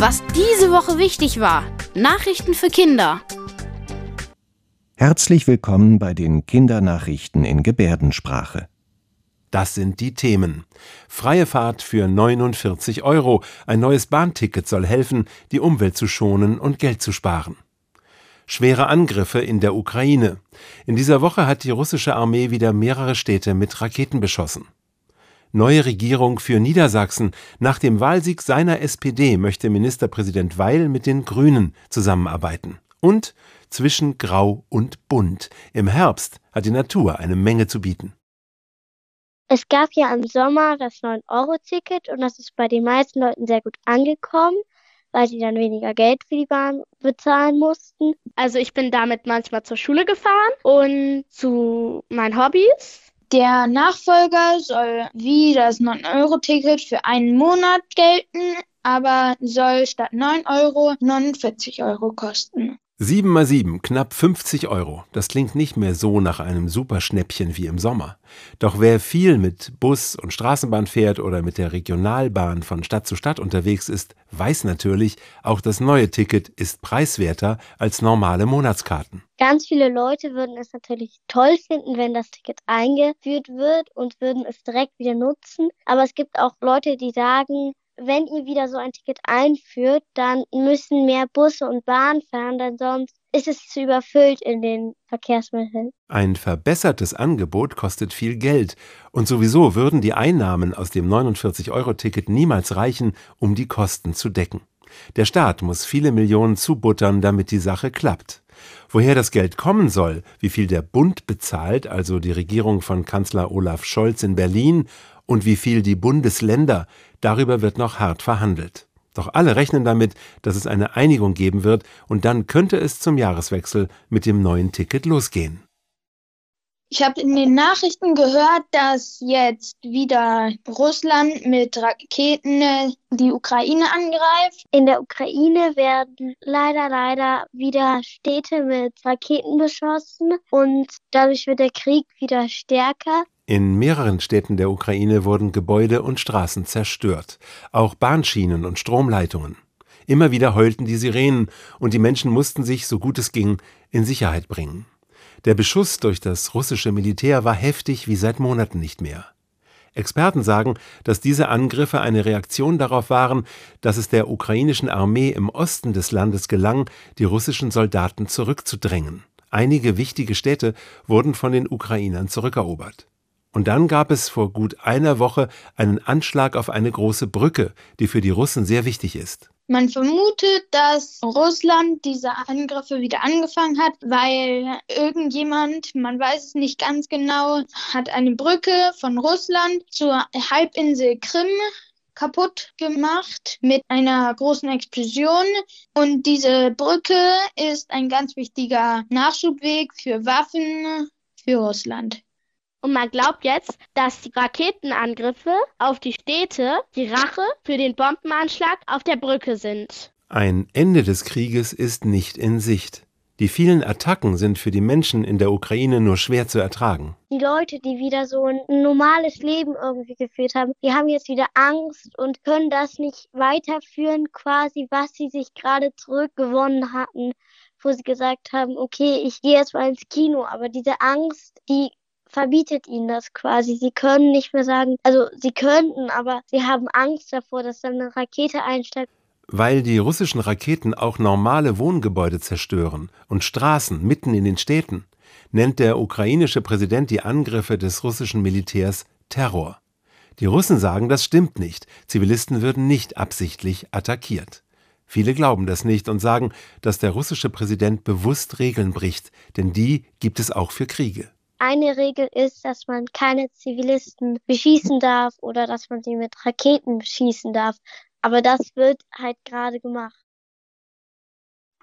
Was diese Woche wichtig war. Nachrichten für Kinder. Herzlich willkommen bei den Kindernachrichten in Gebärdensprache. Das sind die Themen. Freie Fahrt für 49 Euro. Ein neues Bahnticket soll helfen, die Umwelt zu schonen und Geld zu sparen. Schwere Angriffe in der Ukraine. In dieser Woche hat die russische Armee wieder mehrere Städte mit Raketen beschossen. Neue Regierung für Niedersachsen. Nach dem Wahlsieg seiner SPD möchte Ministerpräsident Weil mit den Grünen zusammenarbeiten. Und zwischen Grau und Bunt. Im Herbst hat die Natur eine Menge zu bieten. Es gab ja im Sommer das 9-Euro-Ticket und das ist bei den meisten Leuten sehr gut angekommen, weil sie dann weniger Geld für die Bahn bezahlen mussten. Also ich bin damit manchmal zur Schule gefahren und zu meinen Hobbys. Der Nachfolger soll wie das 9-Euro-Ticket für einen Monat gelten, aber soll statt 9 Euro 49 Euro kosten. 7 mal 7, knapp 50 Euro. Das klingt nicht mehr so nach einem Superschnäppchen wie im Sommer. Doch wer viel mit Bus und Straßenbahn fährt oder mit der Regionalbahn von Stadt zu Stadt unterwegs ist, weiß natürlich, auch das neue Ticket ist preiswerter als normale Monatskarten. Ganz viele Leute würden es natürlich toll finden, wenn das Ticket eingeführt wird und würden es direkt wieder nutzen. Aber es gibt auch Leute, die sagen, wenn ihr wieder so ein Ticket einführt, dann müssen mehr Busse und Bahnen fahren, denn sonst ist es zu überfüllt in den Verkehrsmitteln. Ein verbessertes Angebot kostet viel Geld und sowieso würden die Einnahmen aus dem 49-Euro-Ticket niemals reichen, um die Kosten zu decken. Der Staat muss viele Millionen zubuttern, damit die Sache klappt. Woher das Geld kommen soll, wie viel der Bund bezahlt, also die Regierung von Kanzler Olaf Scholz in Berlin, und wie viel die Bundesländer, darüber wird noch hart verhandelt. Doch alle rechnen damit, dass es eine Einigung geben wird, und dann könnte es zum Jahreswechsel mit dem neuen Ticket losgehen. Ich habe in den Nachrichten gehört, dass jetzt wieder Russland mit Raketen äh, die Ukraine angreift. In der Ukraine werden leider, leider wieder Städte mit Raketen beschossen und dadurch wird der Krieg wieder stärker. In mehreren Städten der Ukraine wurden Gebäude und Straßen zerstört, auch Bahnschienen und Stromleitungen. Immer wieder heulten die Sirenen und die Menschen mussten sich, so gut es ging, in Sicherheit bringen. Der Beschuss durch das russische Militär war heftig wie seit Monaten nicht mehr. Experten sagen, dass diese Angriffe eine Reaktion darauf waren, dass es der ukrainischen Armee im Osten des Landes gelang, die russischen Soldaten zurückzudrängen. Einige wichtige Städte wurden von den Ukrainern zurückerobert. Und dann gab es vor gut einer Woche einen Anschlag auf eine große Brücke, die für die Russen sehr wichtig ist. Man vermutet, dass Russland diese Angriffe wieder angefangen hat, weil irgendjemand, man weiß es nicht ganz genau, hat eine Brücke von Russland zur Halbinsel Krim kaputt gemacht mit einer großen Explosion. Und diese Brücke ist ein ganz wichtiger Nachschubweg für Waffen für Russland. Und man glaubt jetzt, dass die Raketenangriffe auf die Städte die Rache für den Bombenanschlag auf der Brücke sind. Ein Ende des Krieges ist nicht in Sicht. Die vielen Attacken sind für die Menschen in der Ukraine nur schwer zu ertragen. Die Leute, die wieder so ein normales Leben irgendwie geführt haben, die haben jetzt wieder Angst und können das nicht weiterführen, quasi, was sie sich gerade zurückgewonnen hatten, wo sie gesagt haben, okay, ich gehe jetzt mal ins Kino, aber diese Angst, die verbietet ihnen das quasi. Sie können nicht mehr sagen, also sie könnten, aber sie haben Angst davor, dass dann eine Rakete einsteigt. Weil die russischen Raketen auch normale Wohngebäude zerstören und Straßen mitten in den Städten, nennt der ukrainische Präsident die Angriffe des russischen Militärs Terror. Die Russen sagen, das stimmt nicht. Zivilisten würden nicht absichtlich attackiert. Viele glauben das nicht und sagen, dass der russische Präsident bewusst Regeln bricht, denn die gibt es auch für Kriege. Eine Regel ist, dass man keine Zivilisten beschießen darf oder dass man sie mit Raketen beschießen darf. Aber das wird halt gerade gemacht.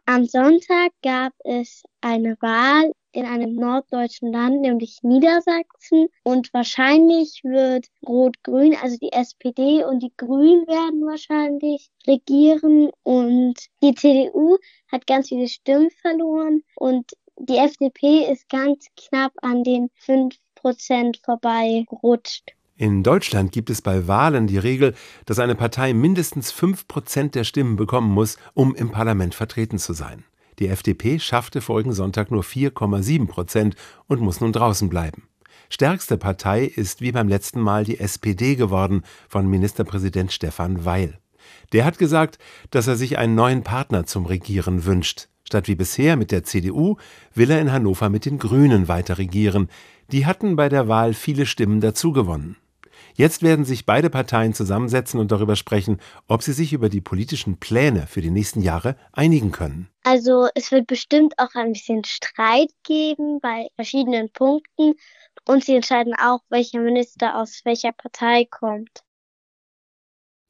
Am Sonntag gab es eine Wahl in einem norddeutschen Land, nämlich Niedersachsen. Und wahrscheinlich wird Rot-Grün, also die SPD und die Grünen werden wahrscheinlich regieren. Und die CDU hat ganz viele Stimmen verloren. Und die FDP ist ganz knapp an den 5% vorbei gerutscht. In Deutschland gibt es bei Wahlen die Regel, dass eine Partei mindestens 5 Prozent der Stimmen bekommen muss, um im Parlament vertreten zu sein. Die FDP schaffte vorigen Sonntag nur 4,7 Prozent und muss nun draußen bleiben. Stärkste Partei ist wie beim letzten Mal die SPD geworden von Ministerpräsident Stefan Weil. Der hat gesagt, dass er sich einen neuen Partner zum Regieren wünscht. Statt wie bisher mit der CDU will er in Hannover mit den Grünen weiter regieren. Die hatten bei der Wahl viele Stimmen dazugewonnen. Jetzt werden sich beide Parteien zusammensetzen und darüber sprechen, ob sie sich über die politischen Pläne für die nächsten Jahre einigen können. Also es wird bestimmt auch ein bisschen Streit geben bei verschiedenen Punkten und sie entscheiden auch, welcher Minister aus welcher Partei kommt.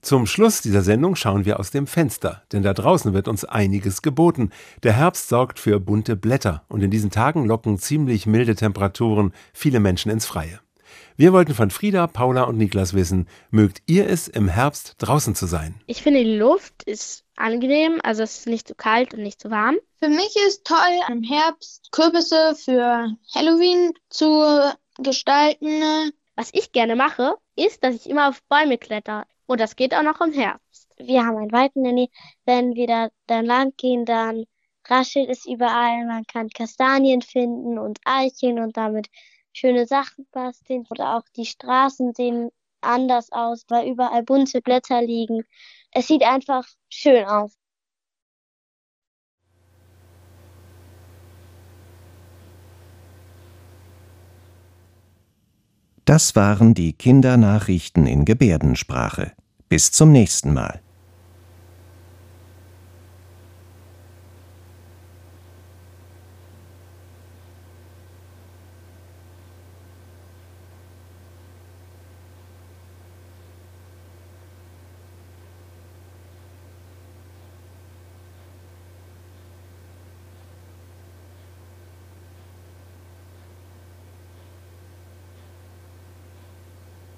Zum Schluss dieser Sendung schauen wir aus dem Fenster, denn da draußen wird uns einiges geboten. Der Herbst sorgt für bunte Blätter und in diesen Tagen locken ziemlich milde Temperaturen viele Menschen ins Freie. Wir wollten von Frieda, Paula und Niklas wissen, mögt ihr es im Herbst draußen zu sein? Ich finde, die Luft ist angenehm, also es ist nicht zu kalt und nicht zu warm. Für mich ist toll, im Herbst Kürbisse für Halloween zu gestalten. Was ich gerne mache, ist, dass ich immer auf Bäume kletter. Und das geht auch noch im Herbst. Wir haben einen Wald in. Wenn wir da dann lang gehen, dann raschelt es überall. Man kann Kastanien finden und Eicheln und damit schöne Sachen basteln oder auch die Straßen sehen anders aus, weil überall bunte Blätter liegen. Es sieht einfach schön aus. Das waren die Kindernachrichten in Gebärdensprache. Bis zum nächsten Mal.